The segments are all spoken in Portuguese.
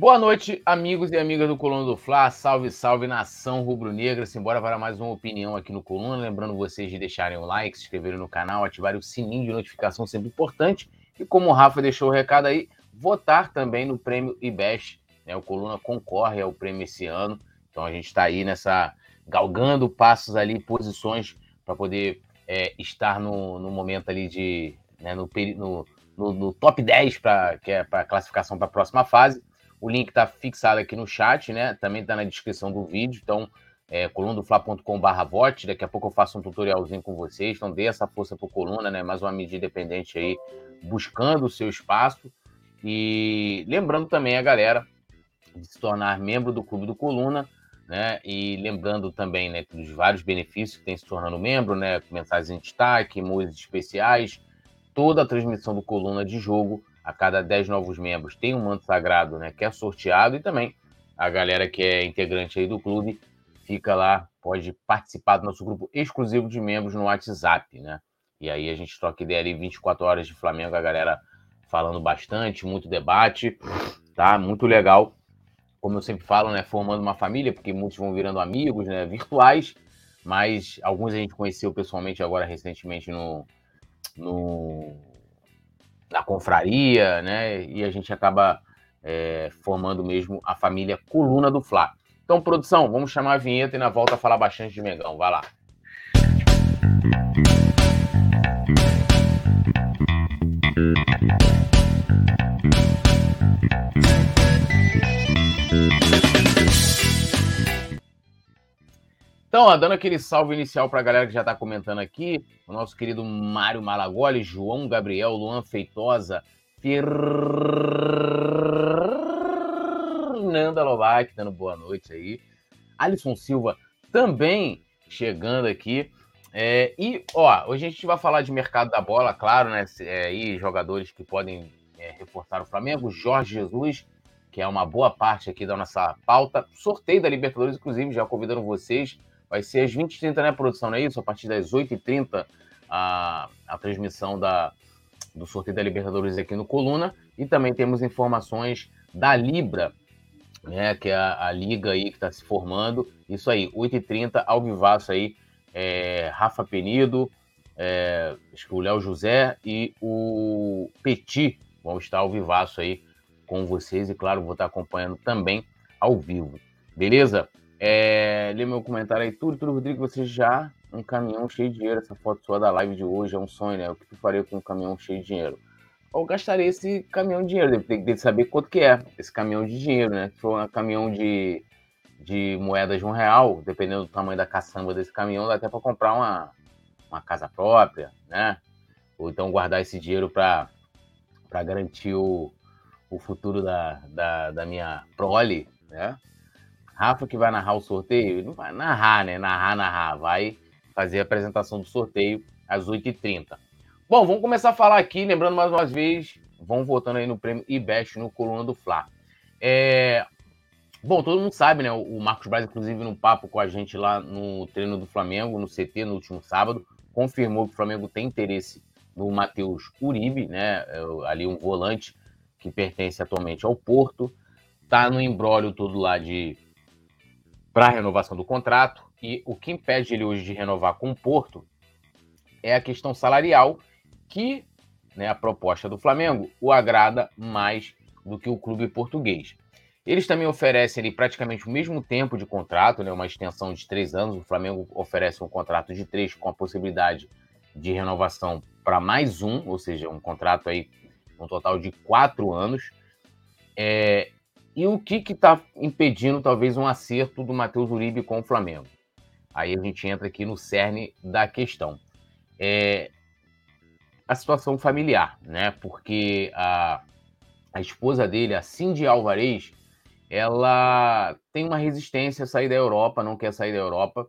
Boa noite, amigos e amigas do Coluna do Fla. Salve, salve, nação rubro-negra. Simbora para mais uma opinião aqui no Coluna. Lembrando vocês de deixarem o like, se inscreverem no canal, ativarem o sininho de notificação, sempre importante. E como o Rafa deixou o recado aí, votar também no prêmio IBEST. Né? O Coluna concorre ao prêmio esse ano. Então a gente está aí nessa. galgando passos ali, posições para poder é, estar no, no momento ali de. Né, no, no, no, top 10 para que é classificação para a próxima fase. O link está fixado aqui no chat, né? Também está na descrição do vídeo. Então, é, colunadofla.com.br vote. Daqui a pouco eu faço um tutorialzinho com vocês. Então, dê essa força para Coluna, né? Mais uma mídia independente aí, buscando o seu espaço. E lembrando também a galera de se tornar membro do Clube do Coluna, né? E lembrando também, né, dos vários benefícios que tem se tornando membro, né? Mensagens em destaque, músicas especiais, toda a transmissão do Coluna de jogo a cada 10 novos membros tem um manto sagrado, né, que é sorteado e também a galera que é integrante aí do clube fica lá, pode participar do nosso grupo exclusivo de membros no WhatsApp, né? E aí a gente troca ideia ali 24 horas de Flamengo, a galera falando bastante, muito debate, tá? Muito legal. Como eu sempre falo, né, formando uma família, porque muitos vão virando amigos, né, virtuais, mas alguns a gente conheceu pessoalmente agora recentemente no, no na confraria, né? E a gente acaba é, formando mesmo a família Coluna do Fla. Então, produção, vamos chamar a vinheta e na volta falar bastante de Mengão. Vai lá. Então, ó, dando aquele salve inicial para a galera que já está comentando aqui, o nosso querido Mário Malagoli, João Gabriel, Luan Feitosa, Fernanda Lobac, dando boa noite aí. Alisson Silva também chegando aqui. É, e, ó, hoje a gente vai falar de mercado da bola, claro, né? É, aí, jogadores que podem é, reforçar o Flamengo. Jorge Jesus, que é uma boa parte aqui da nossa pauta. Sorteio da Libertadores, inclusive, já convidando vocês Vai ser às 20h30, né, produção? Não é isso? A partir das 8h30, a, a transmissão da, do sorteio da Libertadores aqui no Coluna. E também temos informações da Libra, né, que é a, a liga aí que está se formando. Isso aí, 8h30, ao vivaço aí, é, Rafa Penido, é, o Léo José e o Petit vão estar ao vivaço aí com vocês. E claro, vou estar acompanhando também ao vivo. Beleza? É, lê meu comentário aí. Tudo, tudo, Rodrigo, você já um caminhão cheio de dinheiro. Essa foto sua da live de hoje é um sonho, né? O que tu faria com um caminhão cheio de dinheiro? Eu gastaria esse caminhão de dinheiro. Tem que saber quanto que é esse caminhão de dinheiro, né? Se for um caminhão de, de moedas de um real, dependendo do tamanho da caçamba desse caminhão, dá até para comprar uma, uma casa própria, né? Ou então guardar esse dinheiro para garantir o, o futuro da, da, da minha prole, né? Rafa que vai narrar o sorteio, não vai narrar, né? Narrar, narrar. Vai fazer a apresentação do sorteio às 8h30. Bom, vamos começar a falar aqui, lembrando mais uma vez, vão votando aí no prêmio IBEST no Coluna do Fla. É... Bom, todo mundo sabe, né? O Marcos Braz, inclusive, no papo com a gente lá no treino do Flamengo, no CT, no último sábado, confirmou que o Flamengo tem interesse no Matheus Uribe, né? É, ali um volante que pertence atualmente ao Porto. Tá no embrólio todo lá de para a renovação do contrato. E o que impede ele hoje de renovar com o Porto é a questão salarial, que né, a proposta do Flamengo o agrada mais do que o clube português. Eles também oferecem ali, praticamente o mesmo tempo de contrato, né, uma extensão de três anos. O Flamengo oferece um contrato de três com a possibilidade de renovação para mais um, ou seja, um contrato aí um total de quatro anos. É, e o que está impedindo talvez um acerto do Matheus Uribe com o Flamengo? Aí a gente entra aqui no cerne da questão. É a situação familiar, né? Porque a, a esposa dele, a Cindy Alvarez, ela tem uma resistência a sair da Europa, não quer sair da Europa.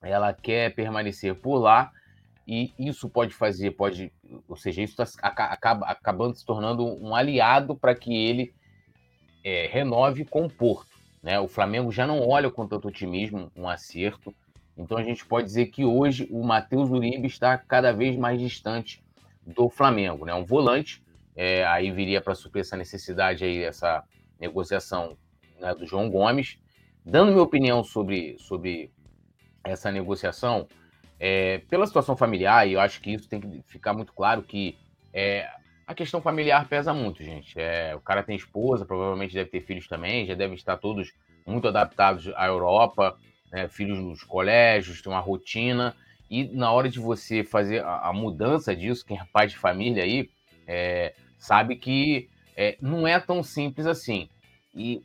Ela quer permanecer por lá e isso pode fazer, pode, ou seja, isso tá, acaba acabando se tornando um aliado para que ele é, renove com o Porto. Né? O Flamengo já não olha com tanto otimismo um acerto. Então a gente pode dizer que hoje o Matheus Uribe está cada vez mais distante do Flamengo. Né? Um volante, é, aí viria para suprir essa necessidade aí, essa, negociação né, do João Gomes. Dando minha opinião sobre, sobre essa negociação, é, pela situação familiar, e eu acho que isso tem que ficar muito claro que é, a questão familiar pesa muito, gente. É, o cara tem esposa, provavelmente deve ter filhos também, já devem estar todos muito adaptados à Europa, né, filhos nos colégios, tem uma rotina. E na hora de você fazer a, a mudança disso, quem é pai de família aí, é, sabe que é, não é tão simples assim. E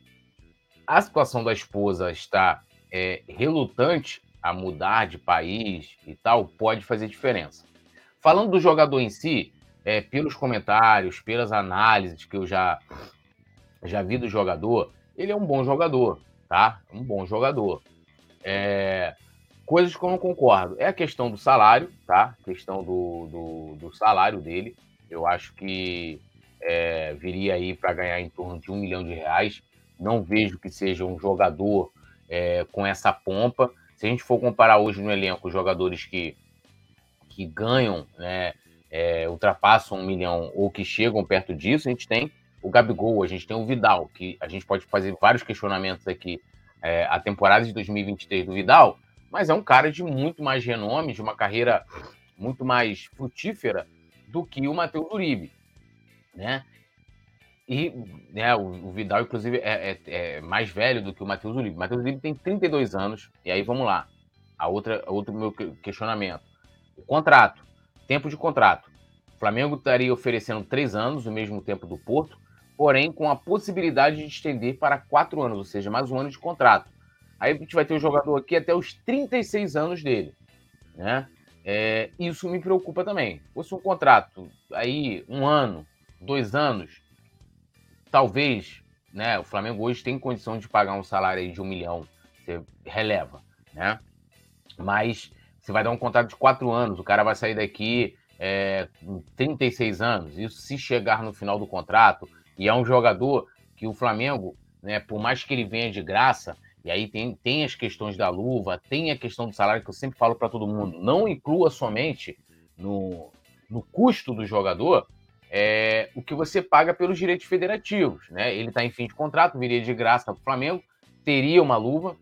a situação da esposa estar é, relutante a mudar de país e tal, pode fazer diferença. Falando do jogador em si, é, pelos comentários, pelas análises que eu já, já vi do jogador, ele é um bom jogador, tá? Um bom jogador. É, coisas que eu não concordo. É a questão do salário, tá? A questão do, do, do salário dele. Eu acho que é, viria aí para ganhar em torno de um milhão de reais. Não vejo que seja um jogador é, com essa pompa. Se a gente for comparar hoje no elenco jogadores que, que ganham, né, é, ultrapassam um milhão ou que chegam perto disso, a gente tem o Gabigol, a gente tem o Vidal, que a gente pode fazer vários questionamentos aqui. É, a temporada de 2023 do Vidal, mas é um cara de muito mais renome, de uma carreira muito mais frutífera do que o Matheus Uribe, né? E né, o, o Vidal, inclusive, é, é, é, mais velho do que o Matheus Uribe. O Matheus Uribe tem 32 anos, e aí vamos lá. A outra, outro meu questionamento. O contrato, tempo de contrato. O Flamengo estaria oferecendo três anos, o mesmo tempo do Porto, porém com a possibilidade de estender para quatro anos, ou seja, mais um ano de contrato. Aí a gente vai ter o jogador aqui até os 36 anos dele, né? É, isso me preocupa também. Se fosse um contrato aí, um ano, dois anos, talvez, né? O Flamengo hoje tem condição de pagar um salário de um milhão, você releva, né? Mas você vai dar um contrato de quatro anos, o cara vai sair daqui é, com 36 anos, isso se chegar no final do contrato, e é um jogador que o Flamengo, né, por mais que ele venha de graça, e aí tem, tem as questões da luva, tem a questão do salário que eu sempre falo para todo mundo. Não inclua somente no, no custo do jogador é, o que você paga pelos direitos federativos. Né? Ele está em fim de contrato, viria de graça para o Flamengo, teria uma luva,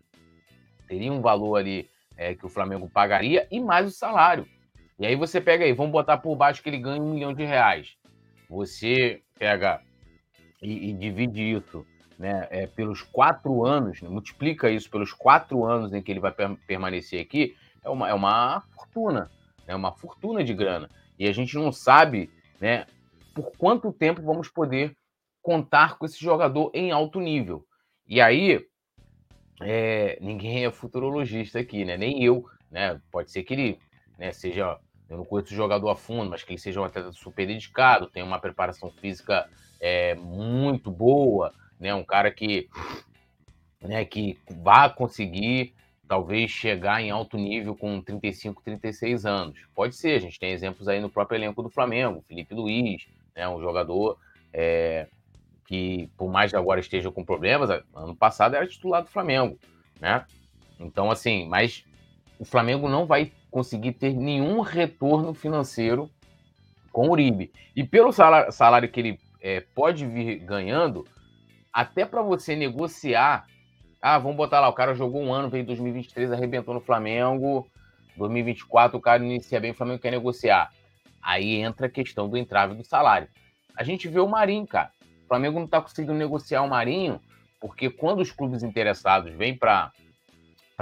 teria um valor ali é, que o Flamengo pagaria e mais o salário. E aí você pega aí, vamos botar por baixo que ele ganha um milhão de reais. Você pega e, e divide isso né, é, pelos quatro anos, né, multiplica isso pelos quatro anos em que ele vai per permanecer aqui, é uma, é uma fortuna, é uma fortuna de grana. E a gente não sabe né, por quanto tempo vamos poder contar com esse jogador em alto nível. E aí, é, ninguém é futurologista aqui, né? Nem eu, né? Pode ser que ele né, seja, eu não conheço o jogador a fundo, mas que ele seja um atleta super dedicado, tenha uma preparação física é, muito boa, né? Um cara que, né, que vá conseguir talvez chegar em alto nível com 35, 36 anos. Pode ser, a gente tem exemplos aí no próprio elenco do Flamengo, Felipe Luiz, né, um jogador é, que, por mais que agora esteja com problemas, ano passado era titular do Flamengo, né? Então, assim, mas o Flamengo não vai conseguir ter nenhum retorno financeiro com o Uribe. E pelo salário, que ele é, pode vir ganhando, até para você negociar. Ah, vamos botar lá, o cara jogou um ano, veio em 2023, arrebentou no Flamengo. 2024 o cara inicia bem, o Flamengo quer negociar. Aí entra a questão do entrave do salário. A gente vê o Marinho, cara. Flamengo não está conseguindo negociar o Marinho, porque quando os clubes interessados vêm para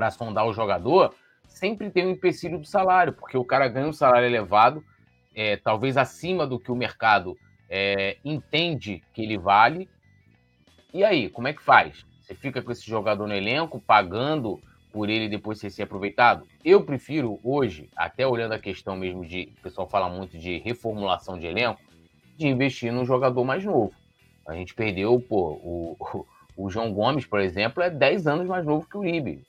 sondar o jogador, sempre tem um empecilho do salário, porque o cara ganha um salário elevado, é, talvez acima do que o mercado é, entende que ele vale, e aí, como é que faz? Você fica com esse jogador no elenco, pagando por ele depois ser aproveitado? Eu prefiro hoje, até olhando a questão mesmo de, o pessoal fala muito de reformulação de elenco, de investir num jogador mais novo. A gente perdeu, pô, o, o João Gomes, por exemplo, é 10 anos mais novo que o Uribe.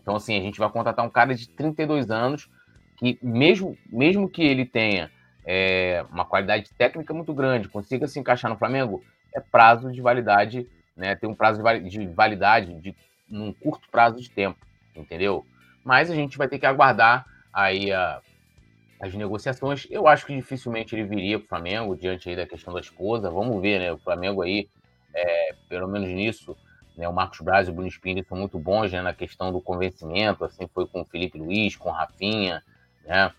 Então, assim, a gente vai contratar um cara de 32 anos que, mesmo, mesmo que ele tenha é, uma qualidade técnica muito grande, consiga se encaixar no Flamengo, é prazo de validade, né? Tem um prazo de validade de num curto prazo de tempo, entendeu? Mas a gente vai ter que aguardar aí a, as negociações. Eu acho que dificilmente ele viria para o Flamengo diante aí da questão da esposa. Vamos ver, né? O Flamengo aí é, pelo menos nisso, né, o Marcos Braz e o Bruno Espírito são muito bons né, na questão do convencimento, assim foi com o Felipe Luiz, com o Rafinha, né,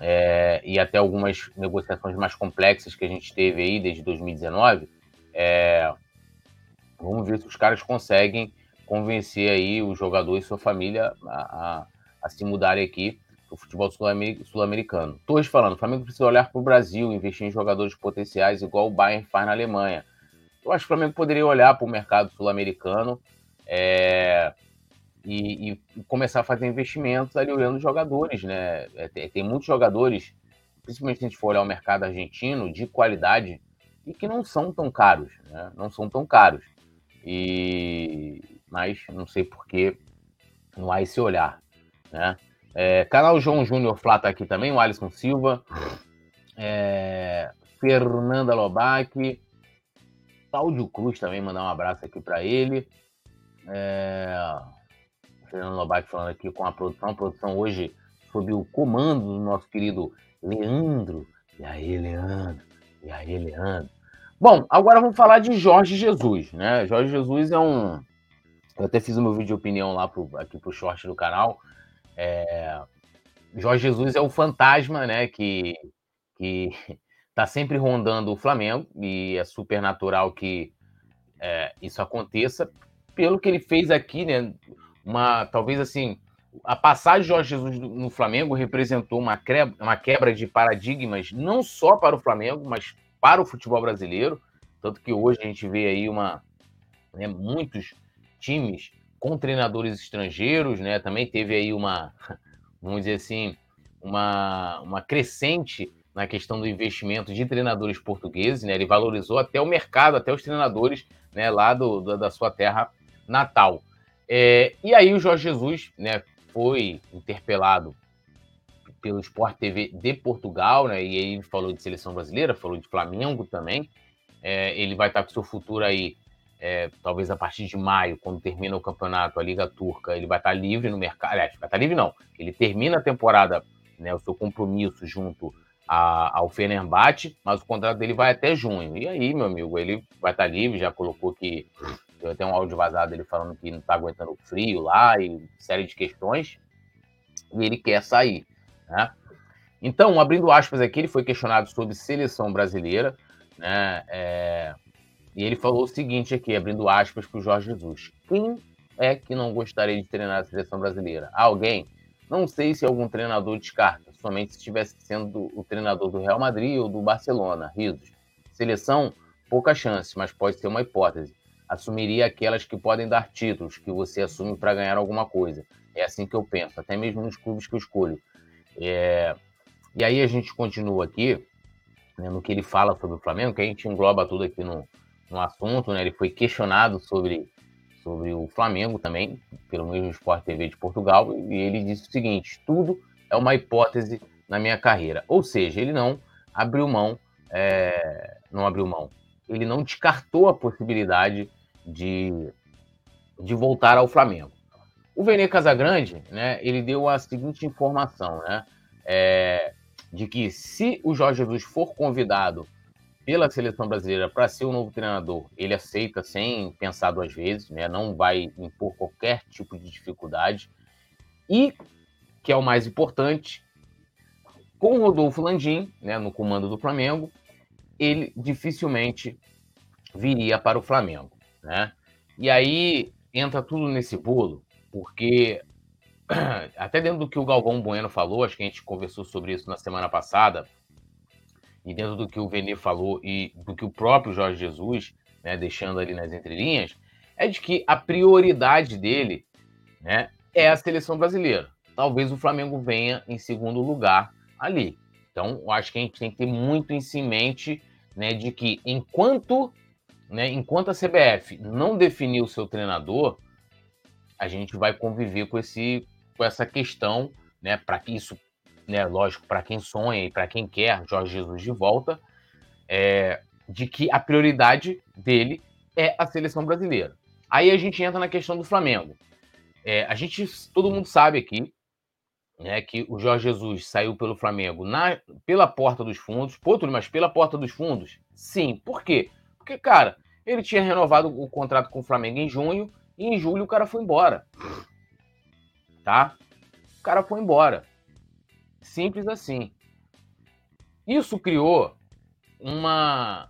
é, e até algumas negociações mais complexas que a gente teve aí desde 2019. É, vamos ver se os caras conseguem convencer aí o jogador e sua família a, a, a se mudarem aqui o futebol sul-americano. Torres falando, o Flamengo precisa olhar para o Brasil, investir em jogadores potenciais igual o Bayern faz na Alemanha. Eu acho que o Flamengo poderia olhar para o mercado sul-americano é, e, e, começar a fazer investimentos ali olhando jogadores, né? É, tem, tem, muitos jogadores, principalmente se a gente for olhar o mercado argentino, de qualidade e que não são tão caros, né? Não são tão caros. E mas não sei por que não há esse olhar, né? É, canal João Júnior Flá tá aqui também, o Alisson Silva, é, Fernanda Lobac, Cláudio Cruz também, mandar um abraço aqui para ele. É, Fernando Lobac falando aqui com a produção, a produção hoje sob o comando do nosso querido Leandro. E aí, Leandro? E aí, Leandro? Bom, agora vamos falar de Jorge Jesus, né? Jorge Jesus é um. Eu até fiz o meu vídeo de opinião lá pro, aqui pro short do canal. É... Jorge Jesus é o fantasma, né, que, que tá sempre rondando o Flamengo e é super natural que é, isso aconteça. Pelo que ele fez aqui, né, uma, talvez assim, a passagem de Jorge Jesus no Flamengo representou uma, quebra, uma quebra de paradigmas não só para o Flamengo, mas para o futebol brasileiro, tanto que hoje a gente vê aí uma, né, muitos times com treinadores estrangeiros, né? Também teve aí uma, vamos dizer assim, uma, uma crescente na questão do investimento de treinadores portugueses, né? Ele valorizou até o mercado, até os treinadores, né? Lá do, do da sua terra natal. É, e aí o Jorge Jesus, né? Foi interpelado pelo Sport TV de Portugal, né? E aí ele falou de seleção brasileira, falou de Flamengo também. É, ele vai estar com seu futuro aí é, talvez a partir de maio, quando termina o campeonato, a Liga Turca, ele vai estar livre no mercado. Aliás, vai estar livre não. Ele termina a temporada, né, o seu compromisso junto a, ao Fenerbahçe, mas o contrato dele vai até junho. E aí, meu amigo, ele vai estar livre, já colocou que. Eu tenho um áudio vazado dele falando que não está aguentando o frio lá e série de questões. E ele quer sair. Né? Então, abrindo aspas aqui, ele foi questionado sobre seleção brasileira. Né? É, e ele falou o seguinte aqui, abrindo aspas para o Jorge Jesus. Quem é que não gostaria de treinar a seleção brasileira? Alguém? Não sei se algum treinador descarta, somente se estivesse sendo o treinador do Real Madrid ou do Barcelona. Risos. Seleção, pouca chance, mas pode ser uma hipótese. Assumiria aquelas que podem dar títulos, que você assume para ganhar alguma coisa. É assim que eu penso, até mesmo nos clubes que eu escolho. É... E aí a gente continua aqui, né, no que ele fala sobre o Flamengo, que a gente engloba tudo aqui no, no assunto, né? Ele foi questionado sobre, sobre o Flamengo também, pelo mesmo Sport TV de Portugal, e ele disse o seguinte: tudo é uma hipótese na minha carreira. Ou seja, ele não abriu mão, é, não abriu mão, ele não descartou a possibilidade de, de voltar ao Flamengo. O Vene Casagrande, né, ele deu a seguinte informação, né, é, de que se o Jorge Jesus for convidado pela seleção brasileira para ser o novo treinador, ele aceita sem pensar duas vezes, né? não vai impor qualquer tipo de dificuldade. E, que é o mais importante, com o Rodolfo Landim né, no comando do Flamengo, ele dificilmente viria para o Flamengo. Né? E aí entra tudo nesse bolo, porque até dentro do que o Galvão Bueno falou, acho que a gente conversou sobre isso na semana passada, e dentro do que o Vene falou e do que o próprio Jorge Jesus, né, deixando ali nas entrelinhas, é de que a prioridade dele né, é a seleção brasileira. Talvez o Flamengo venha em segundo lugar ali. Então, eu acho que a gente tem que ter muito em mente né, de que enquanto, né, enquanto a CBF não definir o seu treinador, a gente vai conviver com, esse, com essa questão, né, para que isso né, lógico, para quem sonha e para quem quer Jorge Jesus de volta, é, de que a prioridade dele é a seleção brasileira. Aí a gente entra na questão do Flamengo. É, a gente, todo mundo sabe aqui, né, que o Jorge Jesus saiu pelo Flamengo na, pela porta dos fundos. Pô, mas pela porta dos fundos? Sim. Por quê? Porque, cara, Ele tinha renovado o contrato com o Flamengo em junho e em julho o cara foi embora. Tá? O cara foi embora. Simples assim. Isso criou uma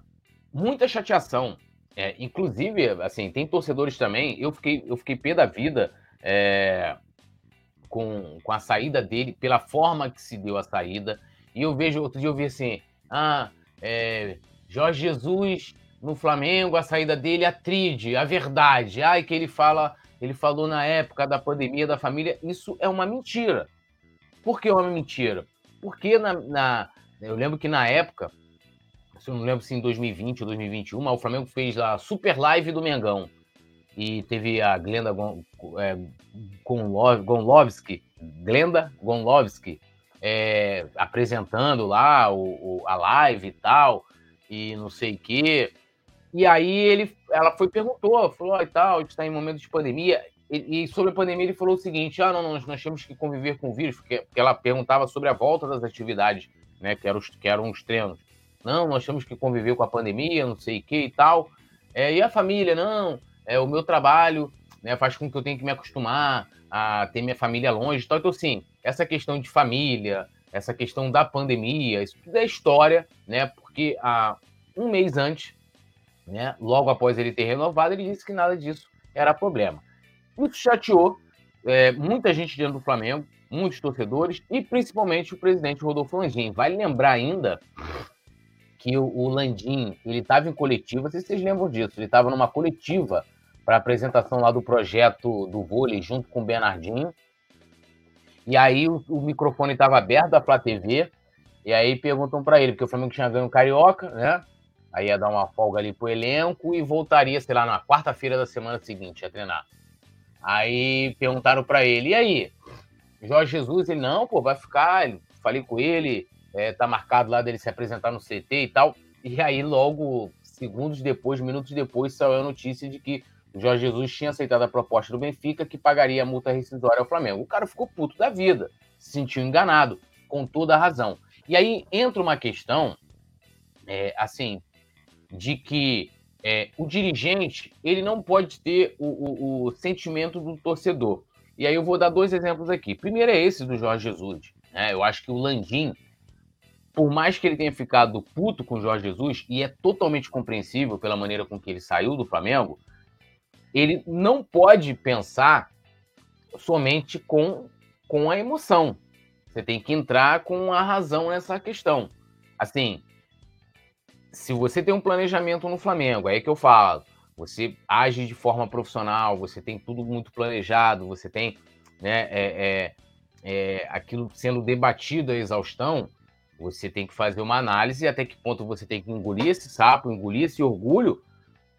muita chateação. É, inclusive, assim, tem torcedores também. Eu fiquei, eu fiquei pé da vida é, com, com a saída dele, pela forma que se deu a saída. E eu vejo, outro dia eu vi assim, ah, é, Jorge Jesus no Flamengo, a saída dele, a tride, a verdade. Ai, que ele fala, ele falou na época da pandemia da família. Isso é uma mentira. Por que uma mentira? Porque na, na eu lembro que na época, se eu não lembro se em 2020 ou 2021, o Flamengo fez a super live do Mengão. E teve a Glenda é, Gonlovski, Glenda Gonlovski, é, apresentando lá o, o, a live e tal, e não sei o quê. E aí ele, ela foi perguntou, falou, e tal, a gente está em momento de pandemia. E, sobre a pandemia ele falou o seguinte, ah, não, não, nós temos que conviver com o vírus, porque, porque ela perguntava sobre a volta das atividades, né, que eram os, que eram os treinos. Não, nós temos que conviver com a pandemia, não sei o que e tal. É, e a família, não, é o meu trabalho né, faz com que eu tenha que me acostumar a ter minha família longe. Então, então, assim, essa questão de família, essa questão da pandemia, isso tudo é história, né? Porque há um mês antes, né, logo após ele ter renovado, ele disse que nada disso era problema. Isso chateou é, muita gente dentro do Flamengo, muitos torcedores e principalmente o presidente Rodolfo Landim. Vale lembrar ainda que o, o Landim ele estava em coletiva, se vocês lembram disso, ele estava numa coletiva para apresentação lá do projeto do vôlei junto com o Bernardinho. E aí o, o microfone estava aberto da Flá TV, e aí perguntam para ele, porque o Flamengo tinha ganho o Carioca, né? Aí ia dar uma folga ali pro elenco e voltaria, sei lá, na quarta-feira da semana seguinte a treinar. Aí perguntaram para ele, e aí? Jorge Jesus, ele, não, pô, vai ficar, falei com ele, é, tá marcado lá dele se apresentar no CT e tal. E aí, logo, segundos depois, minutos depois, saiu a notícia de que o Jorge Jesus tinha aceitado a proposta do Benfica que pagaria a multa rescisória ao Flamengo. O cara ficou puto da vida, se sentiu enganado, com toda a razão. E aí entra uma questão, é, assim, de que é, o dirigente ele não pode ter o, o, o, sentimento do torcedor. E aí eu vou dar dois exemplos aqui. Primeiro é esse do Jorge Jesus. Né? Eu acho que o Landim, por mais que ele tenha ficado puto com o Jorge Jesus, e é totalmente compreensível pela maneira com que ele saiu do Flamengo, ele não pode pensar somente com, com a emoção. Você tem que entrar com a razão nessa questão. Assim, se você tem um planejamento no Flamengo, é aí que eu falo, você age de forma profissional, você tem tudo muito planejado, você tem né, é, é, é, aquilo sendo debatido à exaustão, você tem que fazer uma análise até que ponto você tem que engolir esse sapo, engolir esse orgulho,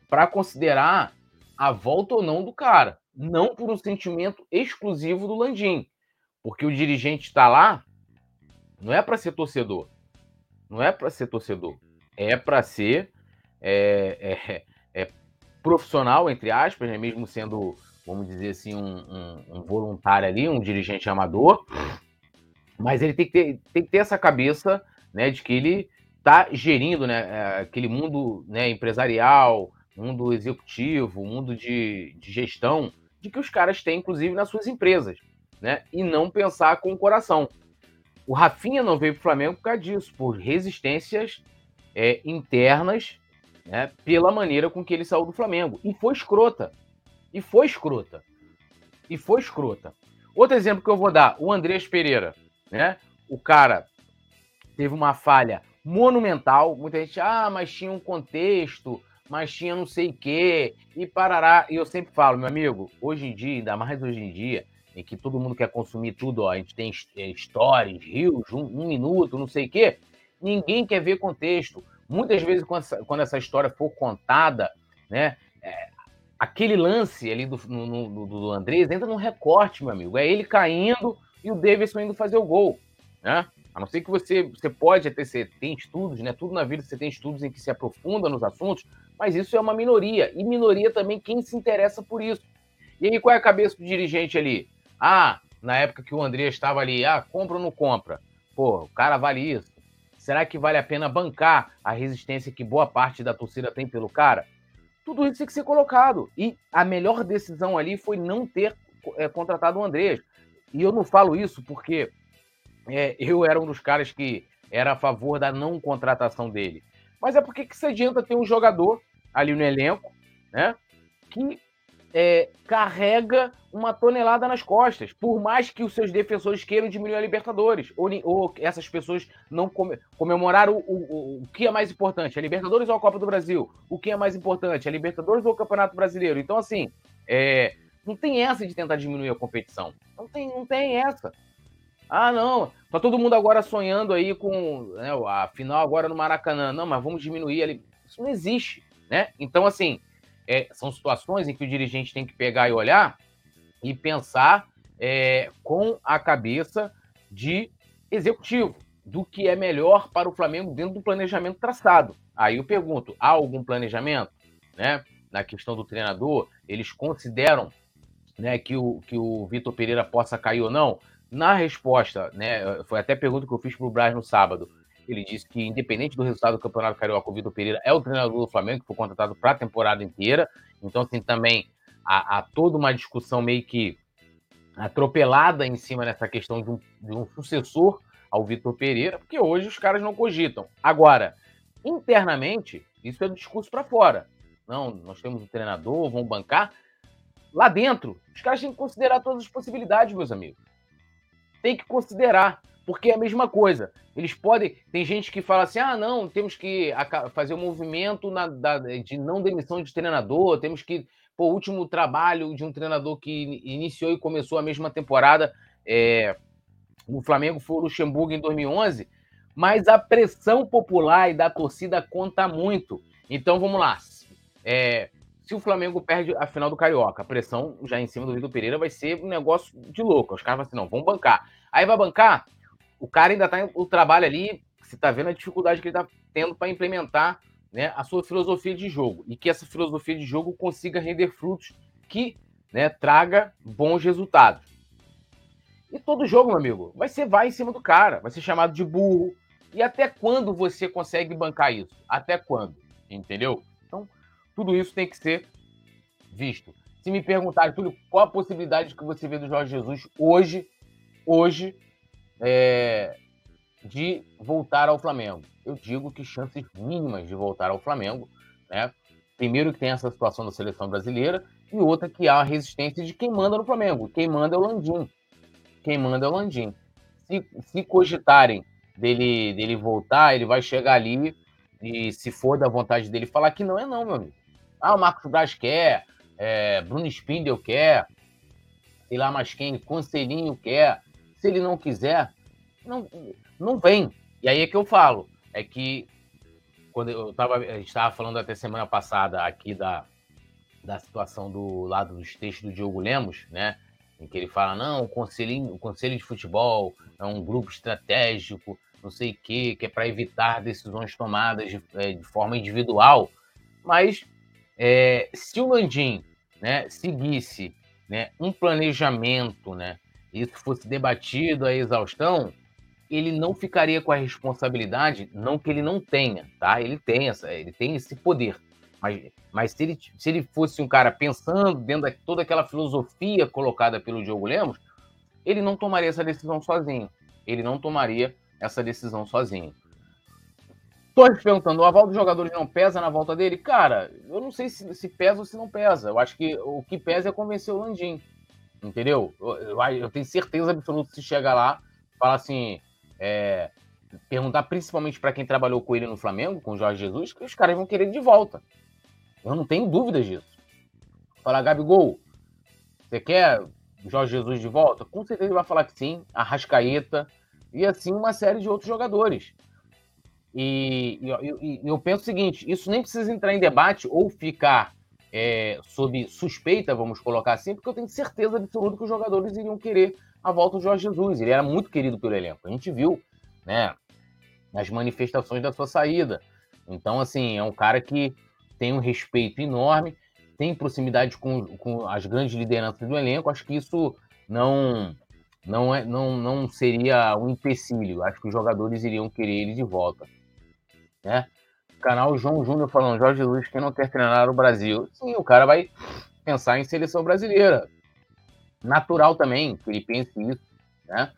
para considerar a volta ou não do cara. Não por um sentimento exclusivo do Landim. Porque o dirigente está lá, não é para ser torcedor. Não é para ser torcedor. É para ser é, é, é, profissional, entre aspas, né? mesmo sendo, vamos dizer assim, um, um, um, voluntário ali, um dirigente amador. Mas ele tem que ter, tem que ter essa cabeça né, de que ele está gerindo né, é, aquele mundo né, empresarial, mundo executivo, mundo de, de gestão, de que os caras têm, inclusive, nas suas empresas, né? E não pensar com o coração. O Rafinha não veio para o Flamengo por causa disso, por resistências é, internas, né? Pela maneira com que ele saiu do Flamengo. E foi escrota. E foi escrota. E foi escrota. Outro exemplo que eu vou dar, o Andrés Pereira, né? O cara teve uma falha monumental. Muita gente, ah, mas tinha um contexto, mas tinha não sei o quê, e parará. E eu sempre falo, meu amigo, hoje em dia, ainda mais hoje em dia, em que todo mundo quer consumir tudo, ó, a gente tem é, stories, rios, um, um minuto, não sei o quê, ninguém quer ver contexto. Muitas vezes, quando essa, quando essa história for contada, né, é, aquele lance ali do, no, no, do Andrés entra num recorte, meu amigo. É ele caindo e o Davidson indo fazer o gol, né? A não ser que você, você pode até ser, tem estudos, né? Tudo na vida você tem estudos em que se aprofunda nos assuntos, mas isso é uma minoria. E minoria também quem se interessa por isso. E aí, qual é a cabeça do dirigente ali? Ah, na época que o André estava ali, ah, compra ou não compra? Pô, o cara vale isso. Será que vale a pena bancar a resistência que boa parte da torcida tem pelo cara? Tudo isso tem que ser colocado. E a melhor decisão ali foi não ter é, contratado o Andrés. E eu não falo isso porque é, eu era um dos caras que era a favor da não contratação dele. Mas é porque que se adianta ter um jogador ali no elenco, né? Que é, carrega uma tonelada nas costas, por mais que os seus defensores queiram diminuir a Libertadores, ou, ou essas pessoas não comemoraram o, o, o, que é mais importante, a Libertadores ou a Copa do Brasil? O que é mais importante, a Libertadores ou o Campeonato Brasileiro? Então, assim, é, não tem essa de tentar diminuir a competição. Não tem, não tem essa. Ah, não, tá todo mundo agora sonhando aí com né, a final agora no Maracanã. Não, mas vamos diminuir ali. Isso não existe, né? Então, assim, é, são situações em que o dirigente tem que pegar e olhar e pensar é, com a cabeça de executivo, do que é melhor para o Flamengo dentro do planejamento traçado. Aí eu pergunto, há algum planejamento? Né? Na questão do treinador, eles consideram né, que o, que o Vitor Pereira possa cair ou não? Na resposta, né, foi até pergunta que eu fiz para o Braz no sábado. Ele disse que, independente do resultado do Campeonato Carioca, o Vitor Pereira é o treinador do Flamengo, que foi contratado para a temporada inteira. Então, assim, também há, toda uma discussão meio que atropelada em cima dessa questão de um, de um sucessor ao Vitor Pereira, porque hoje os caras não cogitam. Agora, internamente, isso é do discurso para fora. Não, nós temos um treinador, vamos bancar. Lá dentro, os caras têm que considerar todas as possibilidades, meus amigos. Tem que considerar. Porque é a mesma coisa. Eles podem. Tem gente que fala assim: ah, não, temos que fazer um movimento na, da, de não demissão de treinador, temos que. Pô, o último trabalho de um treinador que iniciou e começou a mesma temporada é, no Flamengo foi o Luxemburgo em 2011, mas a pressão popular e da torcida conta muito. Então vamos lá. É, se o Flamengo perde a final do Carioca, a pressão já em cima do Vitor Pereira vai ser um negócio de louco. Os caras vão assim, não, vamos bancar. Aí vai bancar, o cara ainda está o trabalho ali, você está vendo a dificuldade que ele está tendo para implementar né, a sua filosofia de jogo e que essa filosofia de jogo consiga render frutos que né, traga bons resultados. E todo jogo, meu amigo, vai ser vai em cima do cara, vai ser chamado de burro. E até quando você consegue bancar isso? Até quando? Entendeu? Então, tudo isso tem que ser visto. Se me perguntarem, Túlio, qual a possibilidade que você vê do Jorge Jesus hoje, hoje, é, de voltar ao Flamengo. Eu digo que chances mínimas de voltar ao Flamengo, né? Primeiro que tem essa situação da seleção brasileira e outra que há a resistência de quem manda no Flamengo. Quem manda é o Landim. Quem manda é o Landim. Se, se cogitarem dele, dele voltar, ele vai chegar ali e se for da vontade dele falar que não é não, meu amigo. Ah, o Marcos Braz quer, é, Bruno Spindel quer, sei lá mais quem, Conselhinho quer, se ele não quiser, não, não vem. E aí é que eu falo, é que quando eu tava, a gente estava falando até semana passada aqui da, da situação do lado dos textos do Diogo Lemos, né? Em que ele fala, não, o conselho, o conselho de futebol é um grupo estratégico, não sei o quê, que é para evitar decisões tomadas de, é, de forma individual. Mas é, se o Landim né, seguisse né, um planejamento né, isso fosse debatido à exaustão, ele não ficaria com a responsabilidade, não que ele não tenha, tá? Ele tem essa, ele tem esse poder. Mas, mas se, ele, se ele fosse um cara pensando dentro de toda aquela filosofia colocada pelo Diogo Lemos, ele não tomaria essa decisão sozinho. Ele não tomaria essa decisão sozinho. Tô perguntando, o aval dos jogadores não pesa na volta dele? Cara, eu não sei se, se pesa ou se não pesa. Eu acho que o que pesa é convencer o Landim. Entendeu? Eu, eu, eu tenho certeza absoluta se chegar lá, falar assim, é, perguntar principalmente para quem trabalhou com ele no Flamengo, com o Jorge Jesus, que os caras vão querer de volta. Eu não tenho dúvidas disso. Falar, Gabigol, você quer Jorge Jesus de volta? Com certeza ele vai falar que sim, a Rascaeta e assim uma série de outros jogadores. E, e, e, eu penso o seguinte: isso nem precisa entrar em debate ou ficar é, sob suspeita, vamos colocar assim, porque eu tenho certeza absoluta que os jogadores iriam querer a volta do Jorge Jesus. Ele era muito querido pelo elenco. A gente viu, né, as manifestações da sua saída. Então, assim, é um cara que tem um respeito enorme, tem proximidade com, com as grandes lideranças do elenco. Acho que isso não não, é, não, não seria um empecilho. Acho que os jogadores iriam querer ele de volta. Né? Canal João Júnior falando, Jorge Jesus, quem não quer treinar o Brasil? Sim, o cara vai pensar em seleção brasileira. Natural também que ele pense isso, né?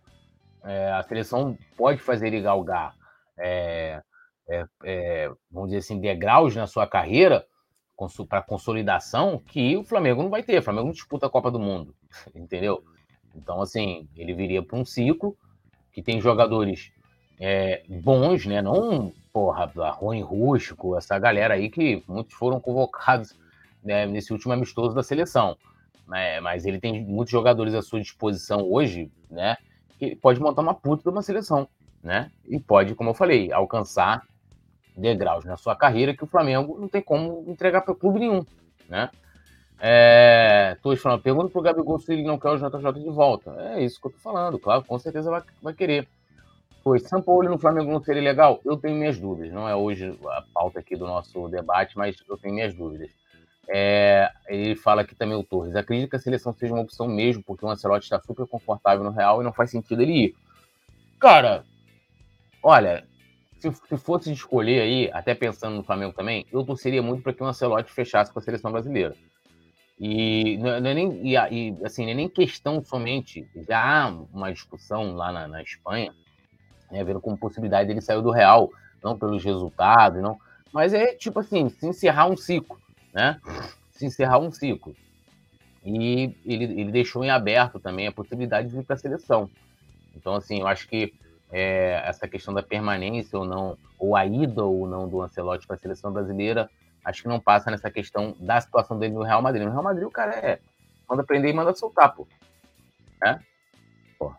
É, a seleção pode fazer ele galgar, é, é, é vamos dizer assim, degraus na sua carreira para consolidação que o Flamengo não vai ter. O Flamengo não disputa a Copa do Mundo, entendeu? Então, assim, ele viria para um ciclo que tem jogadores é, bons, né? Não, porra, Rony Rústico, essa galera aí que muitos foram convocados né, nesse último amistoso da seleção. Né? Mas ele tem muitos jogadores à sua disposição hoje, né? Que pode montar uma puta de uma seleção, né? E pode, como eu falei, alcançar degraus na sua carreira que o Flamengo não tem como entregar para clube nenhum, né? É, tô falando, pergunta pro Gabigol se ele não quer o JJ de volta. É isso que eu tô falando, claro, com certeza vai, vai querer. Foi São Paulo no Flamengo não seria legal? Eu tenho minhas dúvidas. Não é hoje a pauta aqui do nosso debate, mas eu tenho minhas dúvidas. É, ele fala aqui também o Torres. Acredito que a seleção seja uma opção mesmo, porque o Ancelotti está super confortável no Real e não faz sentido ele ir. Cara, olha, se, se fosse escolher aí, até pensando no Flamengo também, eu torceria muito para que o Ancelotti fechasse com a seleção brasileira. E não é, nem, e, e, assim, não é nem questão somente, já há uma discussão lá na, na Espanha né, vendo como possibilidade dele sair do Real, não pelos resultados, não, mas é tipo assim, se encerrar um ciclo, né? Se encerrar um ciclo. E ele, ele deixou em aberto também a possibilidade de ir para a seleção. Então, assim, eu acho que é, essa questão da permanência ou não, ou a ida ou não do Ancelotti para a seleção brasileira, acho que não passa nessa questão da situação dele no Real Madrid. No Real Madrid, o cara é. Manda prender e manda soltar, pô. Né? Pô.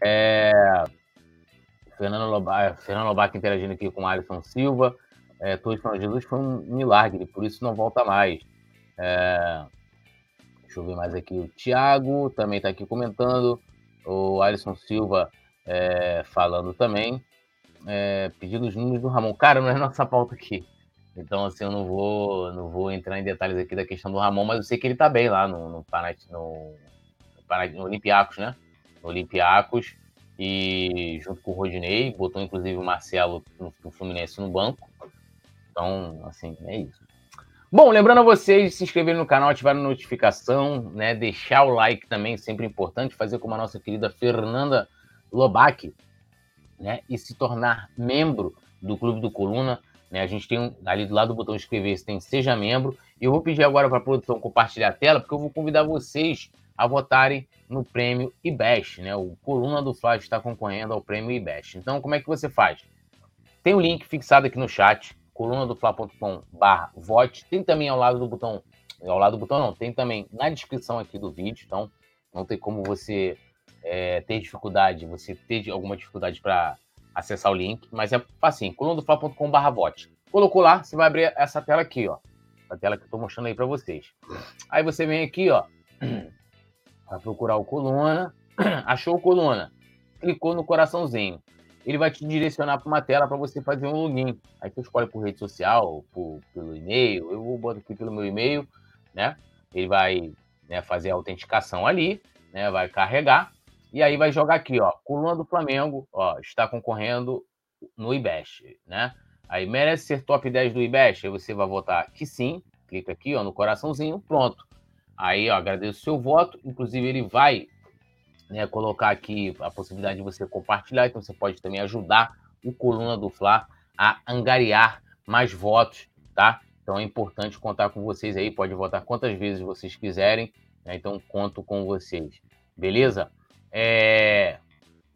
É, Fernando Lobac, Fernando Lobac interagindo aqui com Alisson Silva. É, todos falando, Jesus foi um milagre, por isso não volta mais. É, deixa eu ver mais aqui. O Thiago também está aqui comentando. O Alisson Silva é, falando também. É, pedindo os números do Ramon. Cara, não é nossa pauta aqui. Então, assim, eu não vou, não vou entrar em detalhes aqui da questão do Ramon, mas eu sei que ele está bem lá no, no, no, no, no Olympiacos, né? No Olympiacos e junto com o Rodinei, botou inclusive o Marcelo no, Fluminense no banco. Então, assim, é isso. Bom, lembrando a vocês de se inscreverem no canal, ativar a notificação, né? Deixar o like também, sempre importante, fazer como a nossa querida Fernanda Lobac, né? E se tornar membro do Clube do Coluna. Né? A gente tem um, ali do lado do botão inscrever-se, tem Seja Membro. E eu vou pedir agora para a produção compartilhar a tela, porque eu vou convidar vocês a votarem no prêmio IBEST, né? O Coluna do Flash está concorrendo ao prêmio IBEST. Então, como é que você faz? Tem o um link fixado aqui no chat, colunadofla.com barra vote. Tem também ao lado do botão, ao lado do botão não, tem também na descrição aqui do vídeo, então não tem como você é, ter dificuldade, você ter alguma dificuldade para acessar o link, mas é assim, colunadofla.com barra vote. Colocou lá, você vai abrir essa tela aqui, ó. A tela que eu estou mostrando aí para vocês. Aí você vem aqui, ó, Vai procurar o coluna, achou o coluna, clicou no coraçãozinho. Ele vai te direcionar para uma tela para você fazer um login. Aí você escolhe por rede social, por, pelo e-mail. Eu botar aqui pelo meu e-mail, né? Ele vai né, fazer a autenticação ali, né? Vai carregar e aí vai jogar aqui, ó, coluna do Flamengo, ó, está concorrendo no IBEST, né? Aí merece ser top 10 do IBEST, aí você vai votar que sim, clica aqui, ó, no coraçãozinho, pronto. Aí, ó, agradeço o seu voto. Inclusive, ele vai né, colocar aqui a possibilidade de você compartilhar. Então, você pode também ajudar o Coluna do Fla a angariar mais votos, tá? Então, é importante contar com vocês aí. Pode votar quantas vezes vocês quiserem. Né? Então, conto com vocês. Beleza? É...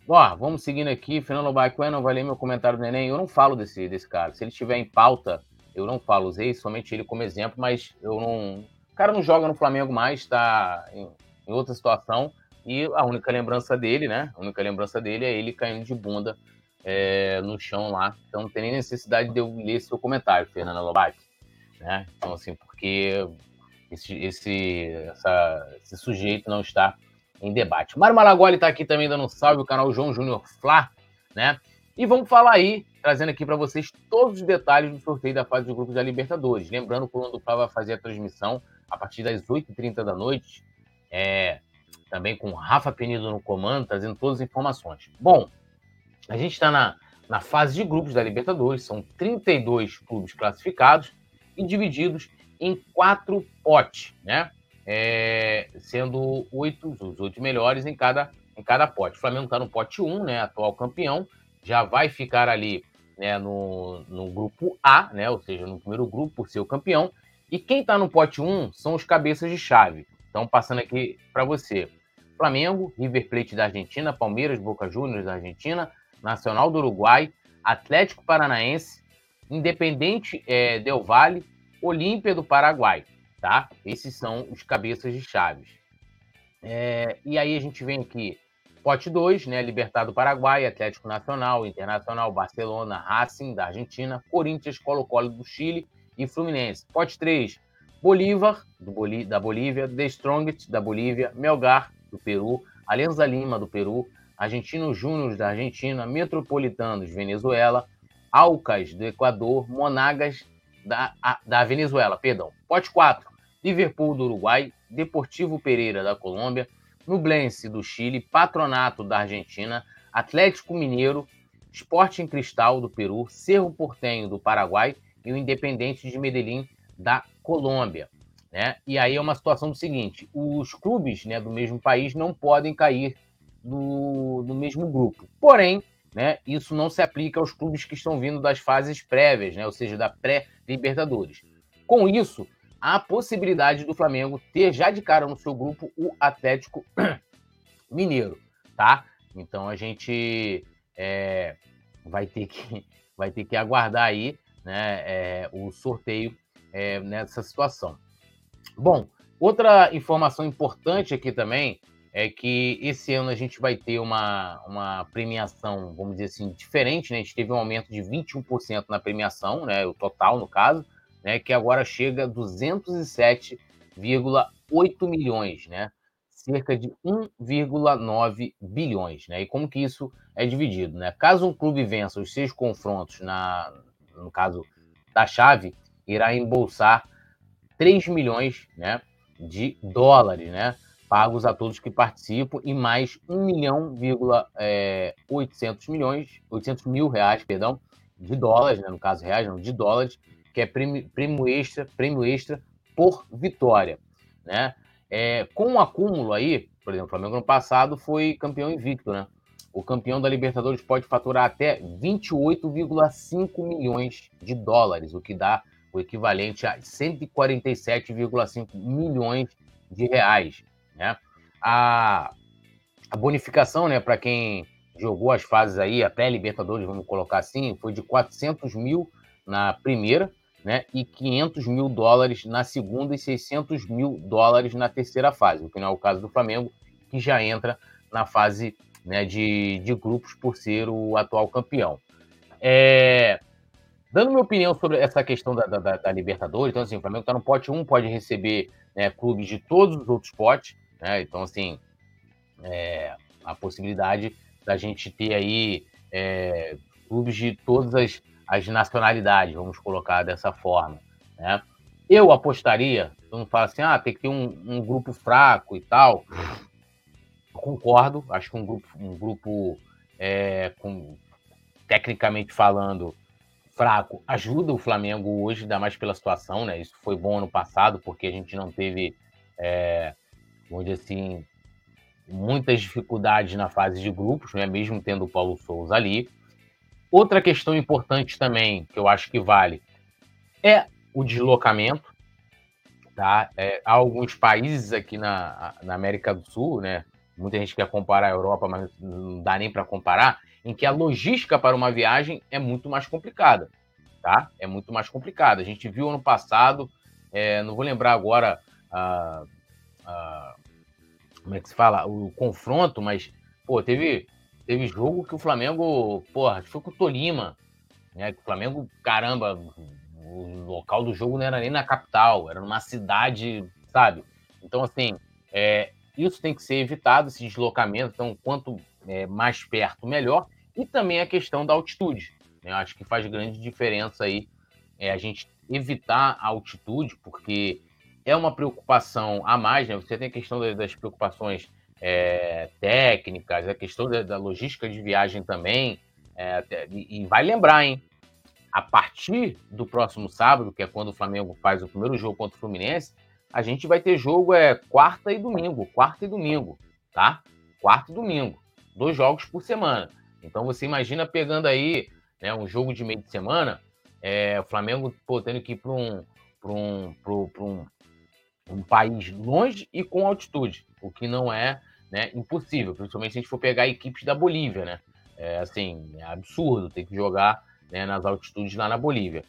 Ó, vamos seguindo aqui. Fernando Bacué não vai ler meu comentário do Neném. Eu não falo desse, desse cara. Se ele estiver em pauta, eu não falo. Usei somente ele como exemplo, mas eu não, o cara não joga no Flamengo mais, está em, em, outra situação. E a única lembrança dele, né? A única lembrança dele é ele caindo de bunda é, no chão lá. Então não tem nem necessidade de eu ler seu comentário, Fernanda Lobato. Né? Então, assim, porque esse, esse, essa, esse sujeito não está em debate. Mário Malagoli está aqui também dando um salve, o canal João Júnior Flá, né? E vamos falar aí, trazendo aqui para vocês todos os detalhes do sorteio da fase de grupos da Libertadores. Lembrando que o Lando Flá vai fazer a transmissão a partir das 8h30 da noite, é, também com Rafa Penido no comando, trazendo todas as informações. Bom, a gente está na na fase de grupos da Libertadores. São 32 clubes classificados e divididos em quatro potes, né? É, sendo oito, os oito melhores em cada, em cada pote. O Flamengo está no pote 1, né? Atual campeão, já vai ficar ali né, no, no grupo A, né? Ou seja, no primeiro grupo, por ser o campeão. E quem está no pote 1 são os cabeças de chave. Então, passando aqui para você. Flamengo, River Plate da Argentina, Palmeiras, Boca Juniors da Argentina, Nacional do Uruguai, Atlético Paranaense, Independente é, Del Valle, Olímpia do Paraguai, tá? Esses são os cabeças de chaves. É, e aí a gente vem aqui, pote 2, né? Libertado do Paraguai, Atlético Nacional, Internacional, Barcelona, Racing da Argentina, Corinthians, Colo-Colo do Chile e Fluminense. Pote 3, Bolívar, da Bolívia, The Strongest da Bolívia, Melgar do Peru, Alianza Lima do Peru, Argentinos Júnior da Argentina, Metropolitanos Venezuela, Alcas do Equador, Monagas da, da Venezuela, perdão. Pote 4, Liverpool do Uruguai, Deportivo Pereira da Colômbia, Nublense do Chile, Patronato da Argentina, Atlético Mineiro, Sporting Cristal do Peru, Cerro Portenho do Paraguai e o Independente de Medellín da Colômbia. Né? E aí é uma situação do seguinte: os clubes né, do mesmo país não podem cair do, do mesmo grupo. Porém, né, isso não se aplica aos clubes que estão vindo das fases prévias, né, ou seja, da pré-Libertadores. Com isso, há a possibilidade do Flamengo ter já de cara no seu grupo o Atlético Mineiro, tá? Então a gente é, vai ter que vai ter que aguardar aí, né, é, o sorteio é, nessa situação. Bom, outra informação importante aqui também é que esse ano a gente vai ter uma, uma premiação, vamos dizer assim, diferente, né? A gente teve um aumento de 21% na premiação, né? O total, no caso, né? Que agora chega a 207,8 milhões, né? Cerca de 1,9 bilhões, né? E como que isso é dividido, né? Caso um clube vença os seis confrontos na, no caso da chave, irá embolsar 3 milhões né, de dólares, né? Pagos a todos que participam e mais 1 milhão, é, 800 milhões, 800 mil reais, perdão, de dólares, né, no caso reais, não, de dólares, que é prêmio, prêmio extra, prêmio extra por vitória, né? É, com o um acúmulo aí, por exemplo, o Flamengo no passado foi campeão invicto, né? O campeão da Libertadores pode faturar até 28,5 milhões de dólares, o que dá o equivalente a 147,5 milhões de reais. Né? A, a bonificação, né, para quem jogou as fases aí, até Libertadores, vamos colocar assim, foi de 400 mil na primeira, né, e 500 mil dólares na segunda e 600 mil dólares na terceira fase, o que não é o caso do Flamengo, que já entra na fase né, de, de grupos por ser o atual campeão. É, Dando minha opinião sobre essa questão da, da, da Libertadores, então, assim, o Flamengo está no pote 1, pode receber né, clubes de todos os outros potes, né? Então, assim, é, a possibilidade da gente ter aí é, clubes de todas as, as nacionalidades, vamos colocar dessa forma, né? Eu apostaria, eu não falo assim, ah, tem que ter um, um grupo fraco e tal. Concordo, acho que um grupo, um grupo é, com, tecnicamente falando, fraco ajuda o Flamengo hoje, ainda mais pela situação, né? Isso foi bom ano passado, porque a gente não teve, é, vamos dizer assim, muitas dificuldades na fase de grupos, né? Mesmo tendo o Paulo Souza ali. Outra questão importante também, que eu acho que vale, é o deslocamento. Tá? É, há alguns países aqui na, na América do Sul, né? Muita gente quer comparar a Europa, mas não dá nem para comparar em que a logística para uma viagem é muito mais complicada, tá? É muito mais complicada. A gente viu ano passado, é, não vou lembrar agora como é que se fala, o confronto, mas, pô, teve, teve jogo que o Flamengo, porra, foi com o Tolima, né? Que o Flamengo, caramba, o local do jogo não era nem na capital, era numa cidade, sabe? Então, assim, é, isso tem que ser evitado, esse deslocamento. Então, quanto é, mais perto, melhor e também a questão da altitude. Né? Eu acho que faz grande diferença aí é, a gente evitar a altitude, porque é uma preocupação a mais, né? Você tem a questão das preocupações é, técnicas, a questão da, da, logística de viagem também, É, e vai lembrar, hein? A partir do próximo sábado, que é quando o Flamengo faz o primeiro jogo contra o Fluminense, a gente vai ter jogo é quarta e domingo, quarta e domingo, tá? Quarta e domingo, dois jogos por semana. Então você imagina pegando aí né, um jogo de meio de semana, é, o Flamengo pô, tendo que ir para um, um, um, um país longe e com altitude, o que não é né, impossível, principalmente se a gente for pegar equipes da Bolívia, né? É, assim, é absurdo ter que jogar né, nas altitudes lá na Bolívia.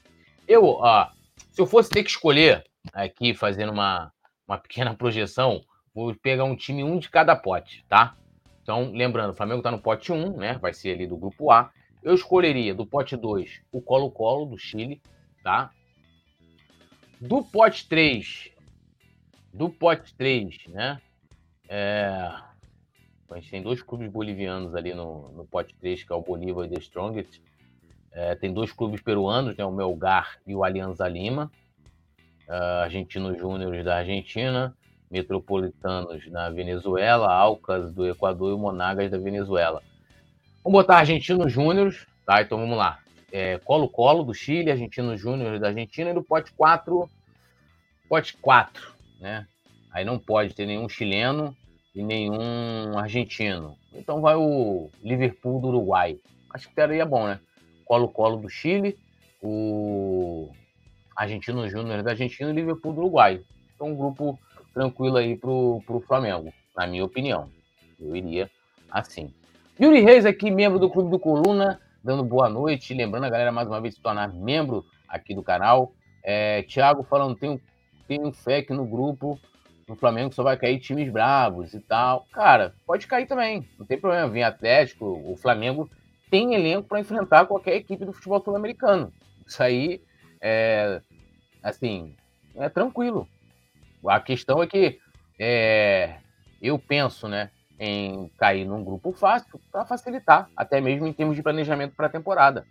Eu, ó, se eu fosse ter que escolher aqui, fazendo uma, uma pequena projeção, vou pegar um time um de cada pote, tá? Então, lembrando, o Flamengo está no pote 1, né? Vai ser ali do grupo A. Eu escolheria do pote 2 o Colo-Colo do Chile, tá? Do pote 3, do pote 3, né? É... A gente tem dois clubes bolivianos ali no, no pote 3, que é o Bolívar e The Strongest. É, tem dois clubes peruanos, né, o Melgar e o Alianza Lima. Uh, Argentinos Júniores da Argentina, Metropolitanos na Venezuela, Alcas do Equador e Monagas da Venezuela. Vamos botar Argentinos Júniores, tá? Então vamos lá. Colo-Colo é, do Chile, Argentinos Júniores da Argentina e do pote 4, pote 4, né? Aí não pode ter nenhum chileno e nenhum argentino. Então vai o Liverpool do Uruguai. Acho que seria bom, né? Colo-Colo do Chile, o Argentino Júnior da Argentina e Liverpool do Uruguai. Então, um grupo tranquilo aí pro, pro Flamengo, na minha opinião. Eu iria assim. Yuri Reis aqui, membro do Clube do Coluna, dando boa noite. Lembrando a galera mais uma vez se tornar membro aqui do canal. É, Thiago falando, tenho, tenho fé que no grupo no Flamengo só vai cair times bravos e tal. Cara, pode cair também, não tem problema. Vem Atlético, o Flamengo tem elenco para enfrentar qualquer equipe do futebol sul-americano. Isso aí é assim, é tranquilo. A questão é que é, eu penso, né, em cair num grupo fácil para facilitar, até mesmo em termos de planejamento para a temporada.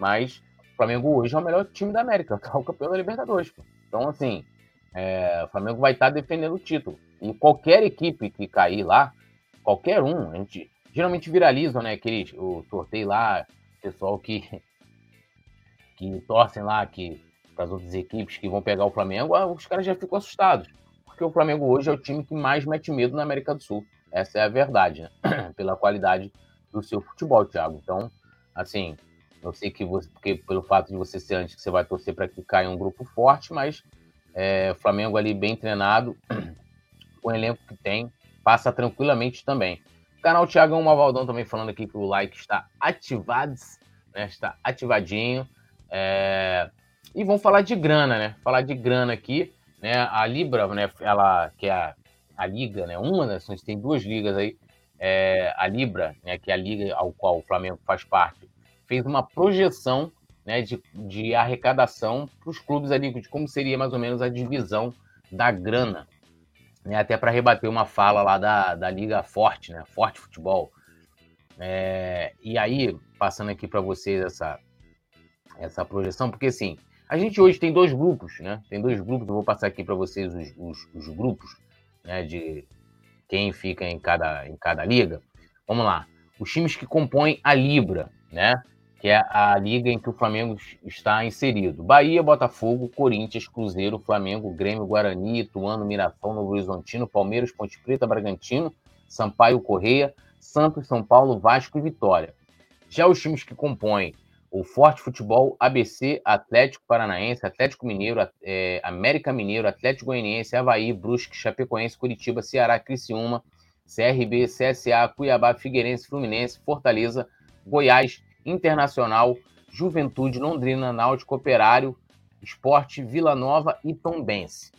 Mas o Flamengo hoje é o melhor time da América, é o campeão da Libertadores. Então, assim, é, o Flamengo vai estar tá defendendo o título. E qualquer equipe que cair lá, qualquer um, a gente geralmente viralizam, né? Aquele, o sorteio lá, pessoal que, que torcem lá que para as outras equipes que vão pegar o Flamengo, ah, os caras já ficam assustados. Porque o Flamengo hoje é o time que mais mete medo na América do Sul. Essa é a verdade, né? Pela qualidade do seu futebol, Thiago. Então, assim, eu sei que você, porque pelo fato de você ser antes que você vai torcer para que caia um grupo forte, mas é, o Flamengo ali bem treinado, com o elenco que tem, passa tranquilamente também. Canal Tiagão Mavaldão também falando aqui que o like está ativado, né? Está ativadinho. É... E vamos falar de grana, né? Falar de grana aqui, né? A Libra, né? Ela que é a, a liga, né? Uma né? tem duas ligas aí. É... a Libra, né? Que é a liga ao qual o Flamengo faz parte, fez uma projeção, né? De, de arrecadação para os clubes ali, de como seria mais ou menos a divisão da grana né, até para rebater uma fala lá da, da Liga Forte, né, Forte Futebol. É, e aí, passando aqui para vocês essa, essa projeção, porque assim, a gente hoje tem dois grupos, né? Tem dois grupos, eu vou passar aqui para vocês os, os, os, grupos, né, de quem fica em cada, em cada liga. Vamos lá. Os times que compõem a Libra, né? que é a liga em que o Flamengo está inserido. Bahia, Botafogo, Corinthians, Cruzeiro, Flamengo, Grêmio, Guarani, Ituano, Mirassol, Novo Horizontino, Palmeiras, Ponte Preta, Bragantino, Sampaio, Correia, Santos, São Paulo, Vasco e Vitória. Já os times que compõem o Forte Futebol, ABC, Atlético Paranaense, Atlético Mineiro, é, América Mineiro, Atlético Goianiense, Havaí, Brusque, Chapecoense, Curitiba, Ceará, Criciúma, CRB, CSA, Cuiabá, Figueirense, Fluminense, Fortaleza, Goiás, Internacional, Juventude, Londrina, Náutico, Operário, Esporte, Vila Nova e Tombense.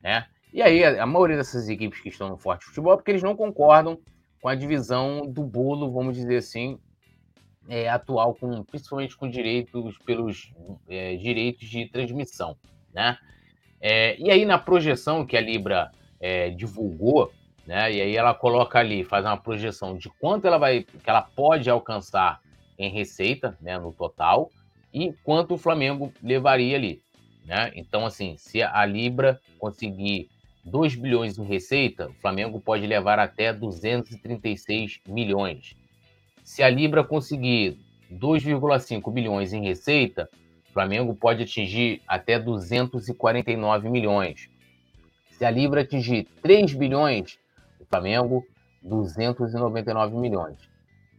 Né? E aí, a, a maioria dessas equipes que estão no Forte Futebol é porque eles não concordam com a divisão do bolo, vamos dizer assim, é, atual, com, principalmente com direitos pelos é, direitos de transmissão. Né? É, e aí, na projeção que a Libra é, divulgou, né, e aí ela coloca ali, faz uma projeção de quanto ela vai, que ela pode alcançar em receita, né, no total, e quanto o Flamengo levaria ali, né? Então, assim, se a Libra conseguir 2 bilhões em receita, o Flamengo pode levar até 236 milhões. Se a Libra conseguir 2,5 bilhões em receita, o Flamengo pode atingir até 249 milhões. Se a Libra atingir 3 bilhões, o Flamengo 299 milhões.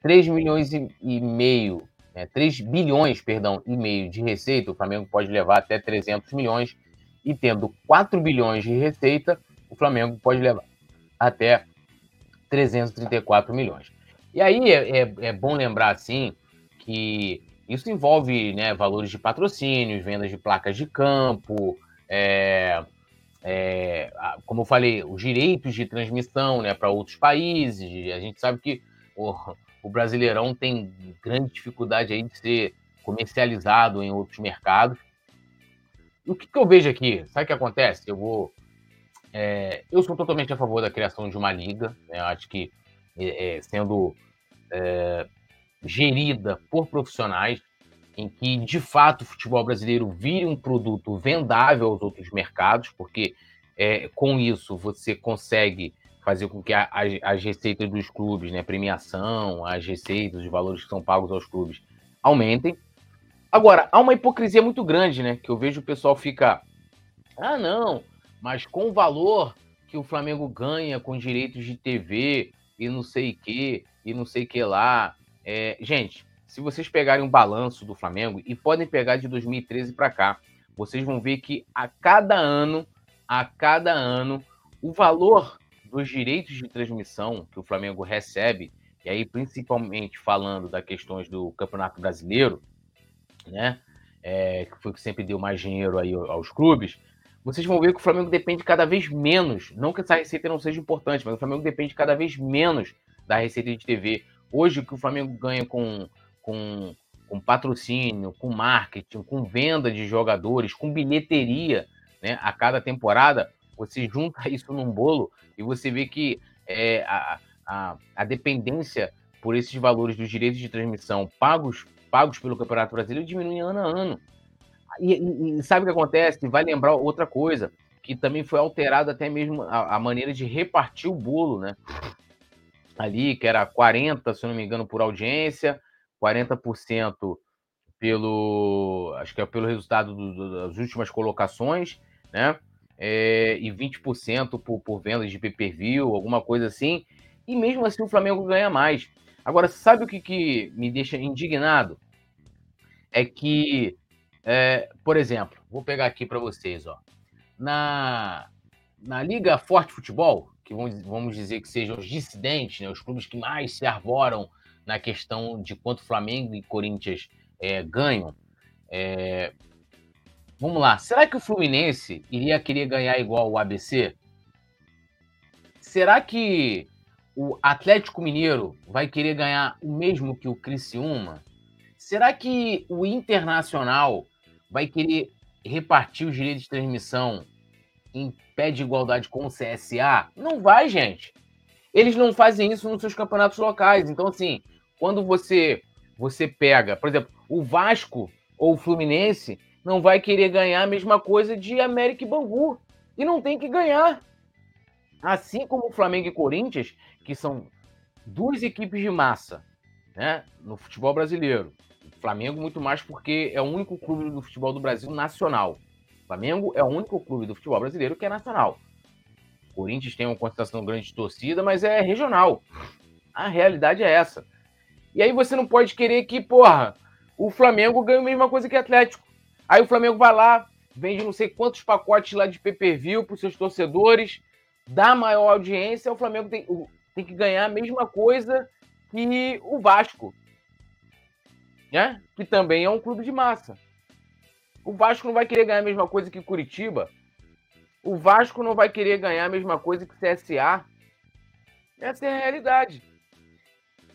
3 milhões e meio, né, 3 bilhões, perdão, e meio de receita, o Flamengo pode levar até 300 milhões e tendo 4 bilhões de receita, o Flamengo pode levar até 334 milhões. E aí é, é, é bom lembrar, assim, que isso envolve né, valores de patrocínios, vendas de placas de campo, é, é, como eu falei, os direitos de transmissão né, para outros países. A gente sabe que o, o Brasileirão tem grande dificuldade aí de ser comercializado em outros mercados. E o que, que eu vejo aqui? Sabe o que acontece? Eu vou. É, eu sou totalmente a favor da criação de uma liga. Né? Acho que é, é sendo é, gerida por profissionais, em que de fato o futebol brasileiro vire um produto vendável aos outros mercados, porque é, com isso você consegue fazer com que a, a, as receitas dos clubes, né, premiação, as receitas, os valores que são pagos aos clubes aumentem. Agora, há uma hipocrisia muito grande, né? Que eu vejo o pessoal fica. Ah, não, mas com o valor que o Flamengo ganha com direitos de TV e não sei o que, e não sei o que lá. É... gente, se vocês pegarem um balanço do Flamengo, e podem pegar de 2013 para cá, vocês vão ver que a cada ano, a cada ano, o valor dos direitos de transmissão que o Flamengo recebe, e aí principalmente falando das questões do Campeonato Brasileiro, né? É, que foi que sempre deu mais dinheiro aí aos clubes, vocês vão ver que o Flamengo depende cada vez menos. Não que essa receita não seja importante, mas o Flamengo depende cada vez menos da receita de TV. Hoje, o que o Flamengo ganha com, com, com patrocínio, com marketing, com venda de jogadores, com bilheteria né, a cada temporada, você junta isso num bolo e você vê que é, a, a, a dependência por esses valores dos direitos de transmissão pagos pagos pelo Campeonato Brasileiro diminuem ano a ano. E, e, e sabe o que acontece? Vai lembrar outra coisa, que também foi alterada até mesmo a, a, maneira de repartir o bolo, né? Ali, que era 40, se não me engano, por audiência, 40% pelo. Acho que é pelo resultado do, do, das últimas colocações, né? É, e 20% por, por vendas de pay-per-view, alguma coisa assim. E mesmo assim o Flamengo ganha mais. Agora, sabe o que, que me deixa indignado? É que, é, por exemplo, vou pegar aqui para vocês, ó. Na, na Liga Forte Futebol, que vamos, dizer que sejam os dissidentes, né, os clubes que mais se arvoram na questão de quanto Flamengo e Corinthians é, ganham. É, vamos lá, será que o Fluminense iria querer ganhar igual o ABC? Será que o Atlético Mineiro vai querer ganhar o mesmo que o Criciúma? Será que o Internacional vai querer repartir os direitos de transmissão em pé de igualdade com o CSA? Não vai, gente. Eles não fazem isso nos seus campeonatos locais. Então, assim, quando você você pega, por exemplo, o Vasco ou o Fluminense não vai querer ganhar a mesma coisa de América e Bangu. E não tem que ganhar. Assim como o Flamengo e Corinthians, que são duas equipes de massa né, no futebol brasileiro. O Flamengo, muito mais porque é o único clube do futebol do Brasil nacional. Flamengo é o único clube do futebol brasileiro que é nacional. O Corinthians tem uma concentração grande de torcida, mas é regional. A realidade é essa. E aí você não pode querer que, porra, o Flamengo ganhe a mesma coisa que o Atlético. Aí o Flamengo vai lá, vende não sei quantos pacotes lá de pay-per-view para os seus torcedores, dá maior audiência, o Flamengo tem. Tem que ganhar a mesma coisa que o Vasco, né? que também é um clube de massa. O Vasco não vai querer ganhar a mesma coisa que Curitiba. O Vasco não vai querer ganhar a mesma coisa que CSA. Essa é a realidade.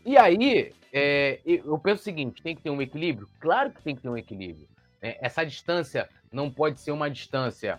E aí, é, eu penso o seguinte: tem que ter um equilíbrio? Claro que tem que ter um equilíbrio. É, essa distância não pode ser uma distância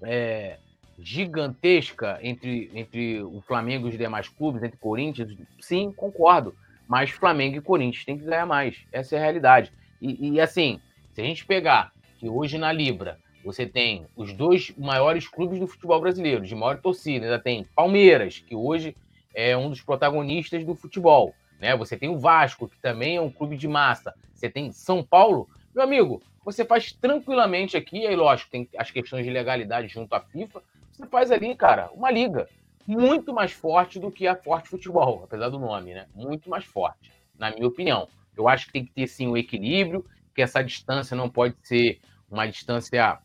é, gigantesca entre, entre o Flamengo e os demais clubes, entre Corinthians, sim, concordo. Mas Flamengo e Corinthians têm que ganhar mais. Essa é a realidade. E, e assim, se a gente pegar que hoje na Libra você tem os dois maiores clubes do futebol brasileiro, de maior torcida, ainda tem Palmeiras, que hoje é um dos protagonistas do futebol. né? Você tem o Vasco, que também é um clube de massa. Você tem São Paulo. Meu amigo, você faz tranquilamente aqui, aí lógico, tem as questões de legalidade junto à FIFA. Você faz ali, cara, uma liga muito mais forte do que a Forte Futebol, apesar do nome, né? Muito mais forte, na minha opinião. Eu acho que tem que ter sim um equilíbrio, que essa distância não pode ser uma distância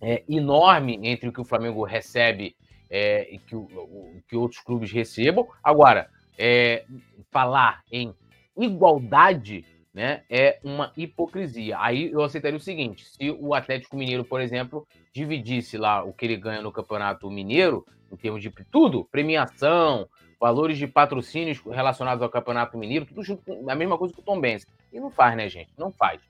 é, enorme entre o que o Flamengo recebe é, e que, o, o, que outros clubes recebam. Agora, é, falar em igualdade né, é uma hipocrisia. Aí eu aceitaria o seguinte: se o Atlético Mineiro, por exemplo, dividisse lá o que ele ganha no Campeonato Mineiro, em termos de tudo, premiação, valores de patrocínios relacionados ao Campeonato Mineiro, tudo junto a mesma coisa que o Tom Benz. E não faz, né, gente? Não faz.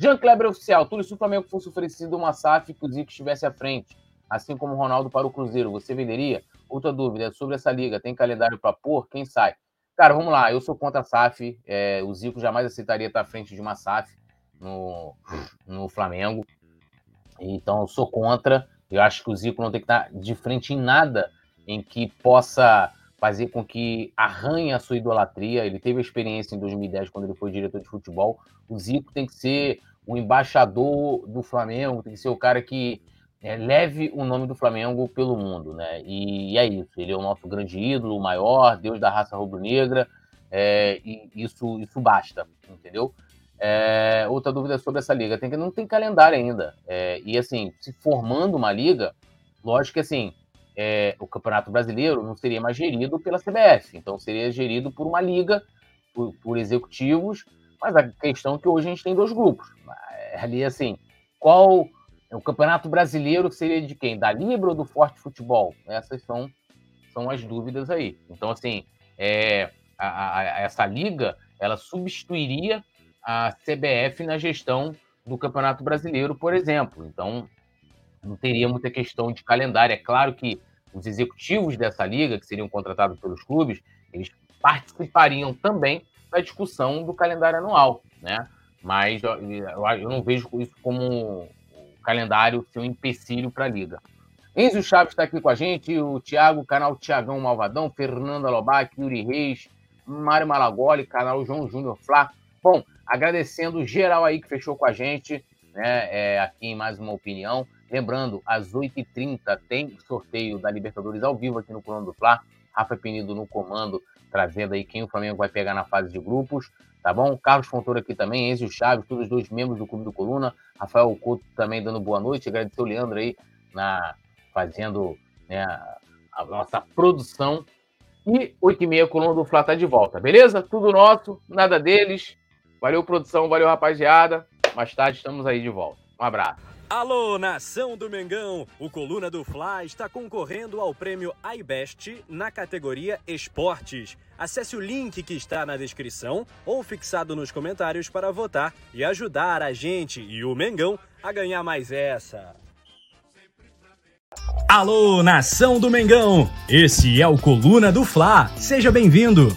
Jean Kleber Oficial, tudo se o Flamengo fosse oferecido uma SAF que o Zico estivesse à frente, assim como o Ronaldo para o Cruzeiro, você venderia? Outra dúvida sobre essa liga, tem calendário para pôr? Quem sai? Cara, vamos lá, eu sou contra a SAF, é, o Zico jamais aceitaria estar à frente de uma SAF no, no Flamengo, então eu sou contra, eu acho que o Zico não tem que estar de frente em nada em que possa fazer com que arranhe a sua idolatria. Ele teve a experiência em 2010 quando ele foi diretor de futebol. O Zico tem que ser o embaixador do Flamengo, tem que ser o cara que é, leve o nome do Flamengo pelo mundo, né? E, e, é isso. Ele é o nosso grande ídolo, o maior, Deus da raça rubro-negra, é, e isso, isso basta, entendeu? É, outra dúvida sobre essa liga, tem que não tem calendário ainda. É, e assim, se formando uma liga, lógico que assim, é, o Campeonato Brasileiro não seria mais gerido pela CBF, então seria gerido por uma liga, por, por executivos, mas a questão é que hoje a gente tem dois grupos. É, ali, assim, qual. O Campeonato Brasileiro seria de quem? Da Libra ou do Forte Futebol? Essas são, são as dúvidas aí. Então, assim, é, a, a, essa liga ela substituiria a CBF na gestão do Campeonato Brasileiro, por exemplo. Então, não teria muita questão de calendário. É claro que os executivos dessa liga, que seriam contratados pelos clubes, eles participariam também da discussão do calendário anual, né? Mas eu, eu não vejo isso como o calendário ser um empecilho para a liga. Enzo Chaves está aqui com a gente, o Thiago, canal Tiagão Malvadão, Fernanda Lobac, Yuri Reis, Mário Malagoli, canal João Júnior Flá. Bom, agradecendo geral aí que fechou com a gente, né? É, aqui em mais uma opinião. Lembrando, às 8h30 tem sorteio da Libertadores ao vivo aqui no Coluna do Fla. Rafa Penido no comando, trazendo aí quem o Flamengo vai pegar na fase de grupos, tá bom? Carlos Fontoura aqui também, Enzo Chaves, todos os dois membros do Clube do Coluna. Rafael Couto também dando boa noite. Agradecer o Leandro aí na, fazendo né, a nossa produção. E 8h30, Coluna do Fla tá de volta, beleza? Tudo nosso, nada deles. Valeu, produção, valeu, rapaziada. Mais tarde estamos aí de volta. Um abraço. Alô, nação do Mengão! O Coluna do Fla está concorrendo ao prêmio iBest na categoria Esportes. Acesse o link que está na descrição ou fixado nos comentários para votar e ajudar a gente e o Mengão a ganhar mais essa. Alô, nação do Mengão! Esse é o Coluna do Fla. Seja bem-vindo!